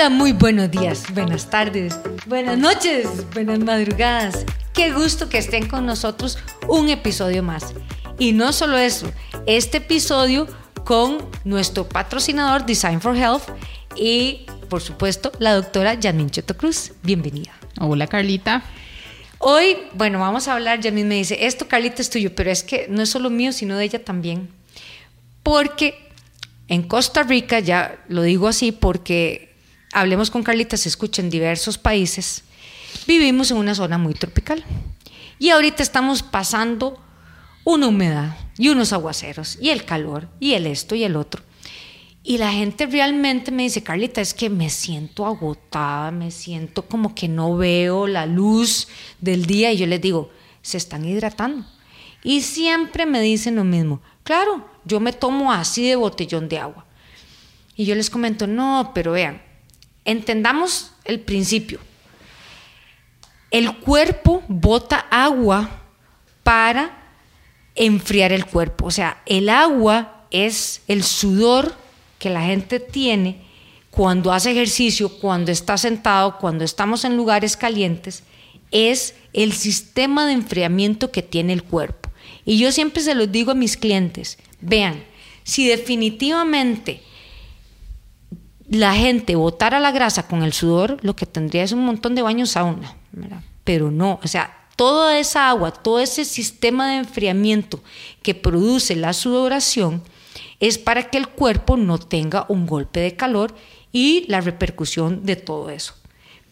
Hola, muy buenos días, buenas tardes, buenas noches, buenas madrugadas. Qué gusto que estén con nosotros un episodio más. Y no solo eso, este episodio con nuestro patrocinador Design for Health y, por supuesto, la doctora Janine Cheto Cruz. Bienvenida. Hola, Carlita. Hoy, bueno, vamos a hablar, Janine me dice, esto Carlita es tuyo, pero es que no es solo mío, sino de ella también. Porque en Costa Rica, ya lo digo así porque Hablemos con Carlita se escucha en diversos países, vivimos en una zona muy tropical. Y ahorita estamos pasando una humedad y unos aguaceros y el calor y el esto y el otro. Y la gente realmente me dice, Carlita, es que me siento agotada, me siento como que no veo la luz del día y yo les digo, se están hidratando. Y siempre me dicen lo mismo, claro, yo me tomo así de botellón de agua. Y yo les comento, no, pero vean, entendamos el principio. El cuerpo bota agua para enfriar el cuerpo. O sea, el agua es el sudor que la gente tiene cuando hace ejercicio, cuando está sentado, cuando estamos en lugares calientes, es el sistema de enfriamiento que tiene el cuerpo. Y yo siempre se los digo a mis clientes, vean, si definitivamente la gente botara la grasa con el sudor, lo que tendría es un montón de baños sauna, ¿verdad? pero no, o sea, toda esa agua, todo ese sistema de enfriamiento que produce la sudoración es para que el cuerpo no tenga un golpe de calor y la repercusión de todo eso.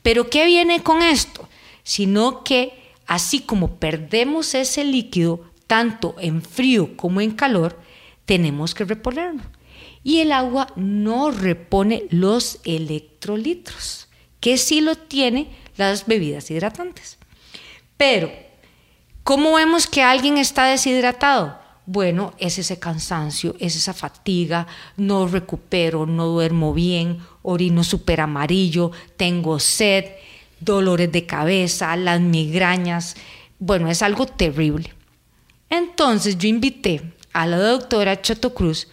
Pero ¿qué viene con esto? Sino que así como perdemos ese líquido, tanto en frío como en calor, tenemos que reponerlo. Y el agua no repone los electrolitos, que sí lo tienen las bebidas hidratantes. Pero, ¿cómo vemos que alguien está deshidratado? Bueno, es ese cansancio, es esa fatiga, no recupero, no duermo bien, orino súper amarillo, tengo sed, dolores de cabeza, las migrañas. Bueno, es algo terrible. Entonces yo invité a la doctora Chato Cruz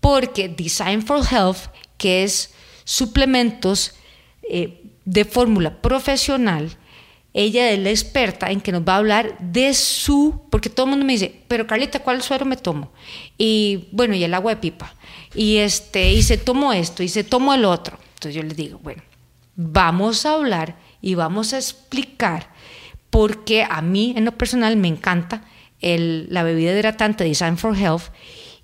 porque Design for Health, que es suplementos eh, de fórmula profesional, ella es la experta en que nos va a hablar de su, porque todo el mundo me dice, pero Carlita, ¿cuál suero me tomo? Y bueno, y el agua de pipa. Y este, y se tomó esto, y se tomó el otro. Entonces yo les digo, bueno, vamos a hablar y vamos a explicar porque a mí en lo personal me encanta la bebida hidratante Design for Health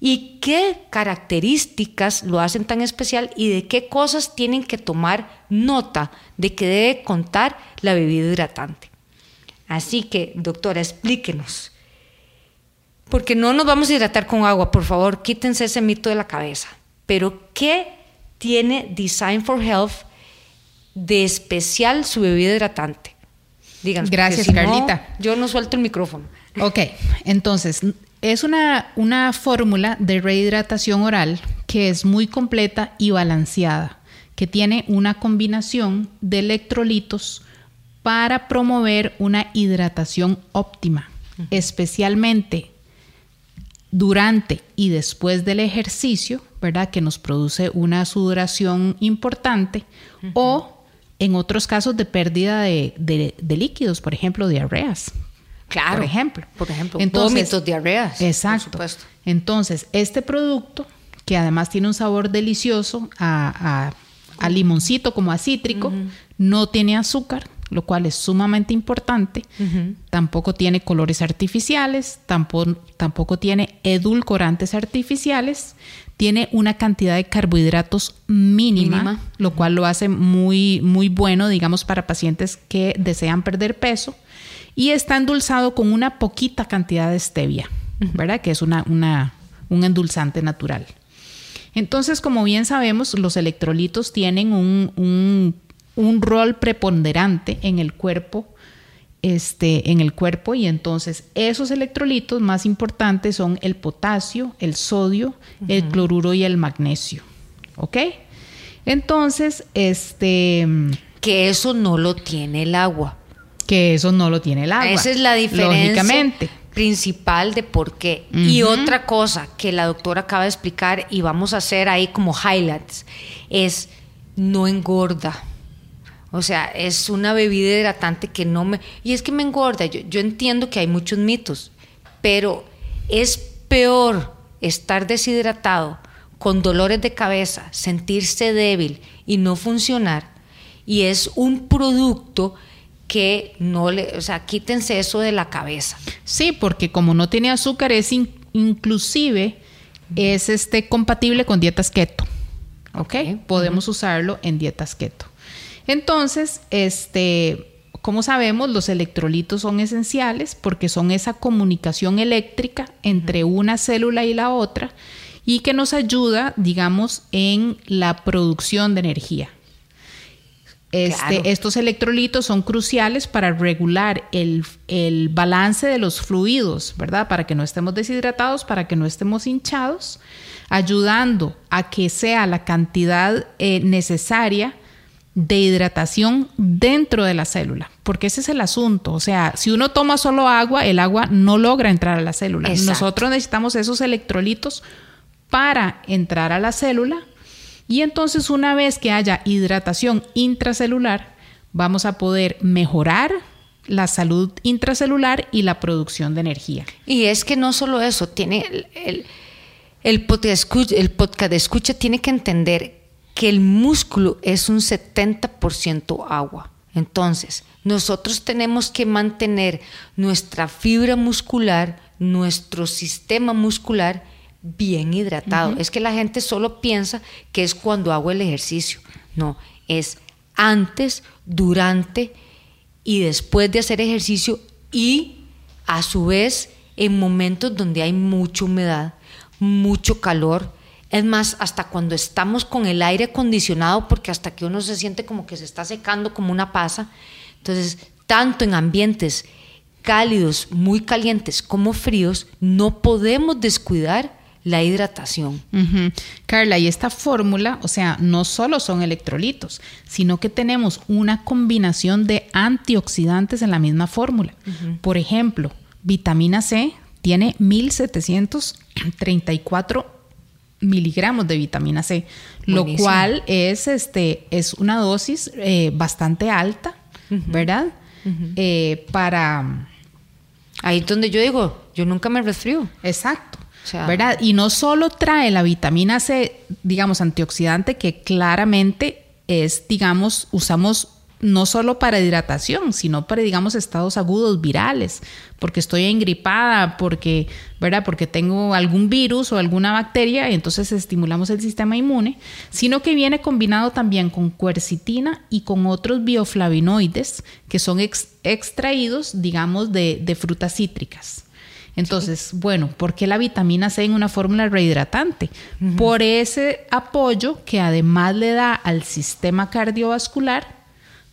y qué características lo hacen tan especial y de qué cosas tienen que tomar nota de que debe contar la bebida hidratante. Así que, doctora, explíquenos. Porque no nos vamos a hidratar con agua, por favor, quítense ese mito de la cabeza. Pero, ¿qué tiene Design for Health de especial su bebida hidratante? Díganos. Gracias, Carlita. yo no suelto el micrófono. Ok, entonces, es una, una fórmula de rehidratación oral que es muy completa y balanceada, que tiene una combinación de electrolitos para promover una hidratación óptima, especialmente durante y después del ejercicio, ¿verdad? Que nos produce una sudoración importante o en otros casos de pérdida de, de líquidos, por ejemplo, diarreas, Claro. Por ejemplo. Por ejemplo, Entonces, diarreas. Exacto. Entonces, este producto, que además tiene un sabor delicioso a, limoncito como a cítrico, no tiene azúcar, lo cual es sumamente importante. Tampoco tiene colores artificiales, tampoco, tampoco tiene edulcorantes artificiales. Tiene una cantidad de carbohidratos mínima, mínima, lo cual lo hace muy, muy bueno, digamos, para pacientes que desean perder peso y está endulzado con una poquita cantidad de stevia, ¿verdad? Que es una, un endulzante natural. Entonces, como bien sabemos, los electrolitos tienen un, rol preponderante en el cuerpo, este, en el cuerpo, y entonces esos electrolitos más importantes son el potasio, el sodio, el cloruro y el magnesio. ¿Ok? Entonces, este. Que eso no lo tiene el agua que eso no lo tiene el agua. Esa es la diferencia principal de por qué. Y otra cosa que la doctora acaba de explicar y vamos a hacer ahí como highlights es no engorda. O sea, es una bebida hidratante que no me... Y es que me engorda. Yo, yo entiendo que hay muchos mitos, pero es peor estar deshidratado, con dolores de cabeza, sentirse débil y no funcionar. Y es un producto que no le, o sea, quítense eso de la cabeza. Sí, porque como no tiene azúcar, es inclusive es este compatible con dietas keto. ¿Ok? Podemos usarlo en dietas keto. Entonces, este, como sabemos, los electrolitos son esenciales porque son esa comunicación eléctrica entre una célula y la otra y que nos ayuda, digamos, en la producción de energía. Este, estos electrolitos son cruciales para regular el, balance de los fluidos, ¿verdad? Para que no estemos deshidratados, para que no estemos hinchados, ayudando a que sea la cantidad eh, necesaria de hidratación dentro de la célula, porque ese es el asunto. O sea, si uno toma solo agua, el agua no logra entrar a la célula. Nosotros necesitamos esos electrolitos para entrar a la célula y entonces una vez que haya hidratación intracelular, vamos a poder mejorar la salud intracelular y la producción de energía. Y es que no solo eso, tiene el, el, podcast, el podcast de escucha tiene que entender que el músculo es un 70% agua. Entonces, nosotros tenemos que mantener nuestra fibra muscular, nuestro sistema muscular bien hidratado. Es que la gente solo piensa que es cuando hago el ejercicio. No, es antes, durante y después de hacer ejercicio y a su vez en momentos donde hay mucha humedad, mucho calor. Es más, hasta cuando estamos con el aire acondicionado, porque hasta que uno se siente como que se está secando como una pasa. Entonces, tanto en ambientes cálidos, muy calientes como fríos, no podemos descuidar la hidratación. Carla, y esta fórmula, o sea, no solo son electrolitos, sino que tenemos una combinación de antioxidantes en la misma fórmula. Por ejemplo, vitamina C tiene 1734 miligramos de vitamina C, lo cual es, este, es una dosis eh, bastante alta, ¿verdad? Eh, para... Ahí es donde yo digo, yo nunca me resfrío. Exacto. ¿Verdad? Y no solo trae la vitamina C, digamos, antioxidante, que claramente es, digamos, usamos no solo para hidratación, sino para, digamos, estados agudos virales, porque estoy engripada, porque, ¿verdad? Porque tengo algún virus o alguna bacteria y entonces estimulamos el sistema inmune, sino que viene combinado también con cuercitina y con otros bioflavinoides que son extraídos, digamos, de, de frutas cítricas. Entonces, bueno, ¿por qué la vitamina C en una fórmula rehidratante? Por ese apoyo que además le da al sistema cardiovascular,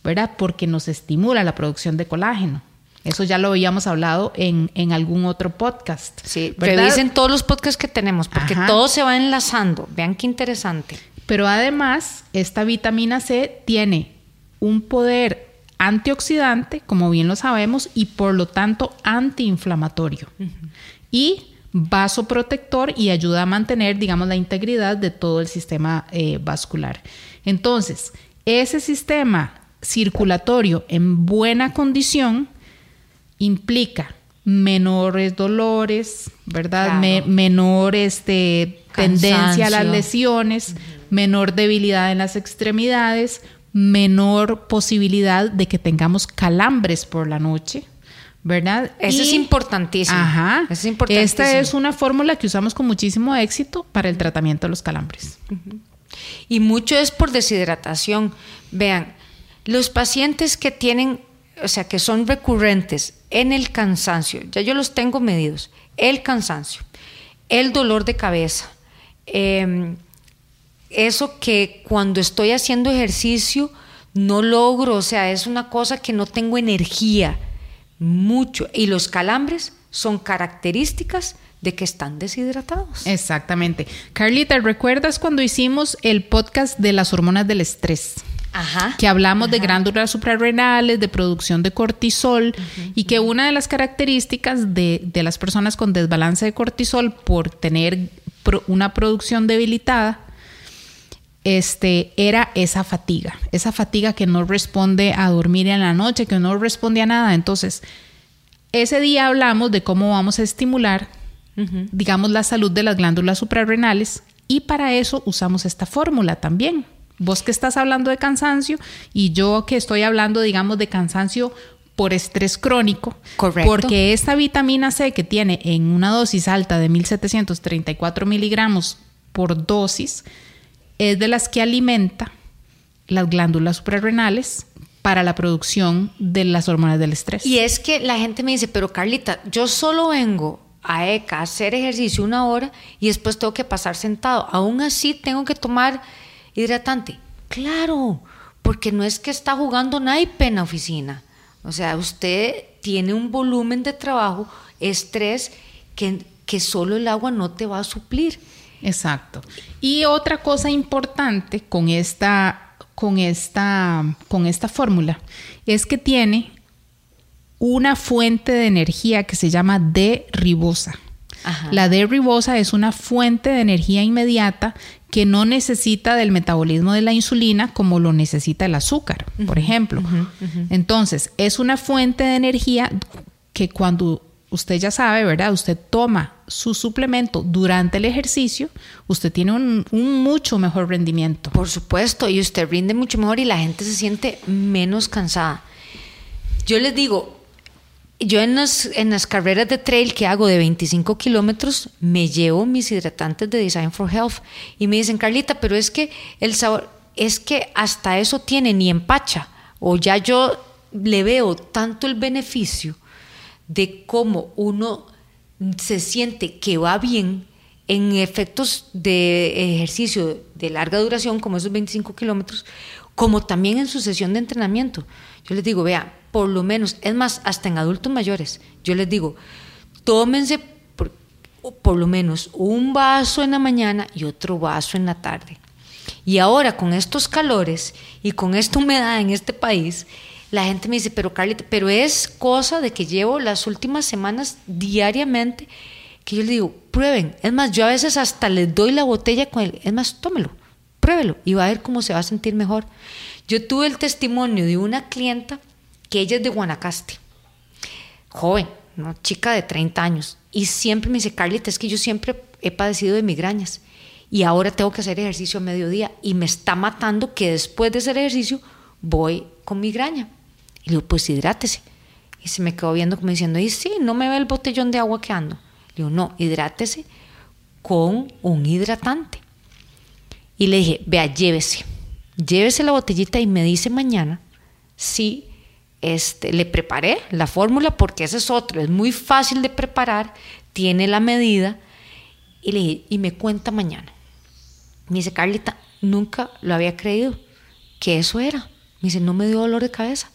¿verdad? Porque nos estimula la producción de colágeno. Eso ya lo habíamos hablado en, algún otro podcast. Sí, revisen todos los podcasts que tenemos, porque todo se va enlazando. Vean qué interesante. Pero además, esta vitamina C tiene un poder antioxidante, como bien lo sabemos, y por lo tanto antiinflamatorio. Y vasoprotector y ayuda a mantener, digamos, la integridad de todo el sistema eh, vascular. Entonces, ese sistema circulatorio en buena condición implica menores dolores, ¿verdad? menor este, tendencia a las lesiones, menor debilidad en las extremidades, menor posibilidad de que tengamos calambres por la noche. ¿Verdad? Eso es importantísimo. Ajá. es importantísimo. Esta es una fórmula que usamos con muchísimo éxito para el tratamiento de los calambres. Y mucho es por deshidratación. Vean, los pacientes que tienen, o sea, que son recurrentes en el cansancio, ya yo los tengo medidos, el cansancio, el dolor de cabeza, eh, eso que cuando estoy haciendo ejercicio no logro, o sea, es una cosa que no tengo energía, mucho. Y los calambres son características de que están deshidratados. Exactamente. Carlita, ¿recuerdas cuando hicimos el podcast de las hormonas del estrés? Ajá, que hablamos de glándulas suprarrenales, de producción de cortisol y que una de las características de, de, las personas con desbalance de cortisol por tener una producción debilitada este, era esa fatiga, esa fatiga que no responde a dormir en la noche, que no responde a nada. Entonces, ese día hablamos de cómo vamos a estimular, digamos, la salud de las glándulas suprarrenales y para eso usamos esta fórmula también. Vos que estás hablando de cansancio y yo que estoy hablando, digamos, de cansancio por estrés crónico. Correcto. Porque esta vitamina C que tiene en una dosis alta de 1734 miligramos por dosis es de las que alimenta las glándulas suprarrenales para la producción de las hormonas del estrés. Y es que la gente me dice, pero Carlita, yo solo vengo a ECA a hacer ejercicio una hora y después tengo que pasar sentado. Aún así tengo que tomar hidratante. Claro, porque no es que está jugando naipe en la oficina. O sea, usted tiene un volumen de trabajo, estrés, que, que solo el agua no te va a suplir. Exacto. Y otra cosa importante con esta, con esta, con esta fórmula es que tiene una fuente de energía que se llama D-ribosa. La D-ribosa es una fuente de energía inmediata que no necesita del metabolismo de la insulina como lo necesita el azúcar, por ejemplo. Entonces, es una fuente de energía que cuando usted ya sabe, ¿verdad? Usted toma su suplemento durante el ejercicio, usted tiene un, mucho mejor rendimiento. Por supuesto, y usted rinde mucho mejor y la gente se siente menos cansada. Yo les digo, yo en las, en las carreras de trail que hago de 25 kilómetros, me llevo mis hidratantes de Design for Health y me dicen, Carlita, pero es que el sabor, es que hasta eso tiene ni empacha, o ya yo le veo tanto el beneficio de cómo uno se siente que va bien en efectos de ejercicio de larga duración, como esos 25 kilómetros, como también en su sesión de entrenamiento. Yo les digo, vea, por lo menos, es más, hasta en adultos mayores, yo les digo, tómense por, por lo menos un vaso en la mañana y otro vaso en la tarde. Y ahora con estos calores y con esta humedad en este país, la gente me dice, pero Carlita, pero es cosa de que llevo las últimas semanas diariamente que yo le digo, prueben. Es más, yo a veces hasta les doy la botella con él. Es más, tómelo, pruébelo y va a ver cómo se va a sentir mejor. Yo tuve el testimonio de una clienta que ella es de Guanacaste, joven, chica de 30 años, y siempre me dice, Carlita, es que yo siempre he padecido de migrañas y ahora tengo que hacer ejercicio a mediodía y me está matando que después de hacer ejercicio voy con migraña. Y le digo, pues hidrátese. Y se me quedó viendo como diciendo, y sí, no me ve el botellón de agua que ando. Le digo, no, hidrátese con un hidratante. Y le dije, vea, llévese, llévese la botellita y me dice mañana si este, le preparé la fórmula, porque ese es otro, es muy fácil de preparar, tiene la medida. Y le dije, y me cuenta mañana. Me dice, Carlita, nunca lo había creído que eso era. Me dice, no me dio dolor de cabeza.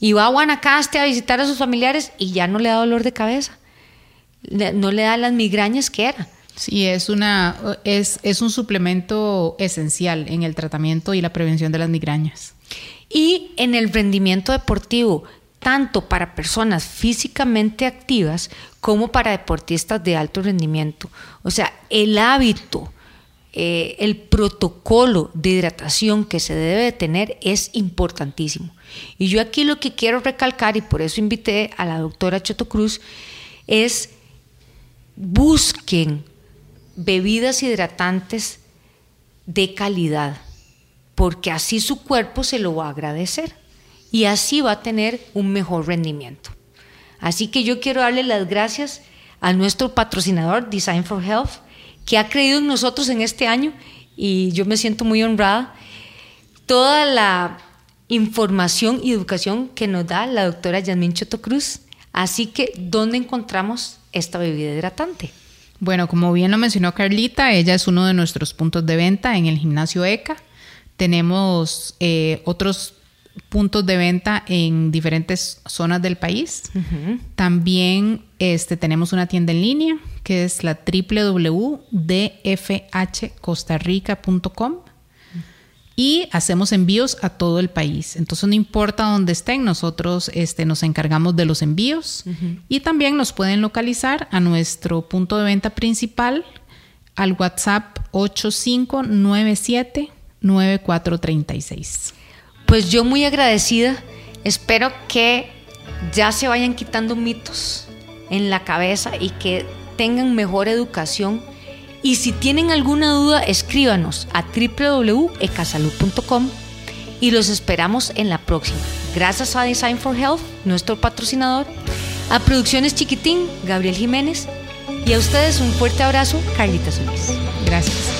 Y va a Guanacaste a visitar a sus familiares y ya no le da dolor de cabeza. No le da las migrañas que era. Sí, es, una, es, es un suplemento esencial en el tratamiento y la prevención de las migrañas. Y en el rendimiento deportivo, tanto para personas físicamente activas como para deportistas de alto rendimiento. O sea, el hábito, eh, el protocolo de hidratación que se debe tener es importantísimo. Y yo aquí lo que quiero recalcar, y por eso invité a la doctora Choto Cruz, es busquen bebidas hidratantes de calidad, porque así su cuerpo se lo va a agradecer y así va a tener un mejor rendimiento. Así que yo quiero darle las gracias a nuestro patrocinador Design for Health, que ha creído en nosotros en este año y yo me siento muy honrada. Toda la información y educación que nos da la doctora Yasmin Choto Cruz. Así que, ¿dónde encontramos esta bebida hidratante? Bueno, como bien lo mencionó Carlita, ella es uno de nuestros puntos de venta en el gimnasio ECA. Tenemos eh, otros puntos de venta en diferentes zonas del país. También este, tenemos una tienda en línea que es la www.dfhcostarrica.com y hacemos envíos a todo el país. Entonces no importa dónde estén, nosotros este, nos encargamos de los envíos y también nos pueden localizar a nuestro punto de venta principal al WhatsApp 8597 9436. Pues yo muy agradecida. Espero que ya se vayan quitando mitos en la cabeza y que tengan mejor educación. Y si tienen alguna duda, escríbanos a www.ecasalud.com y los esperamos en la próxima. Gracias a Design for Health, nuestro patrocinador, a Producciones Chiquitín, Gabriel Jiménez, y a ustedes un fuerte abrazo, Carlita Solís. Gracias.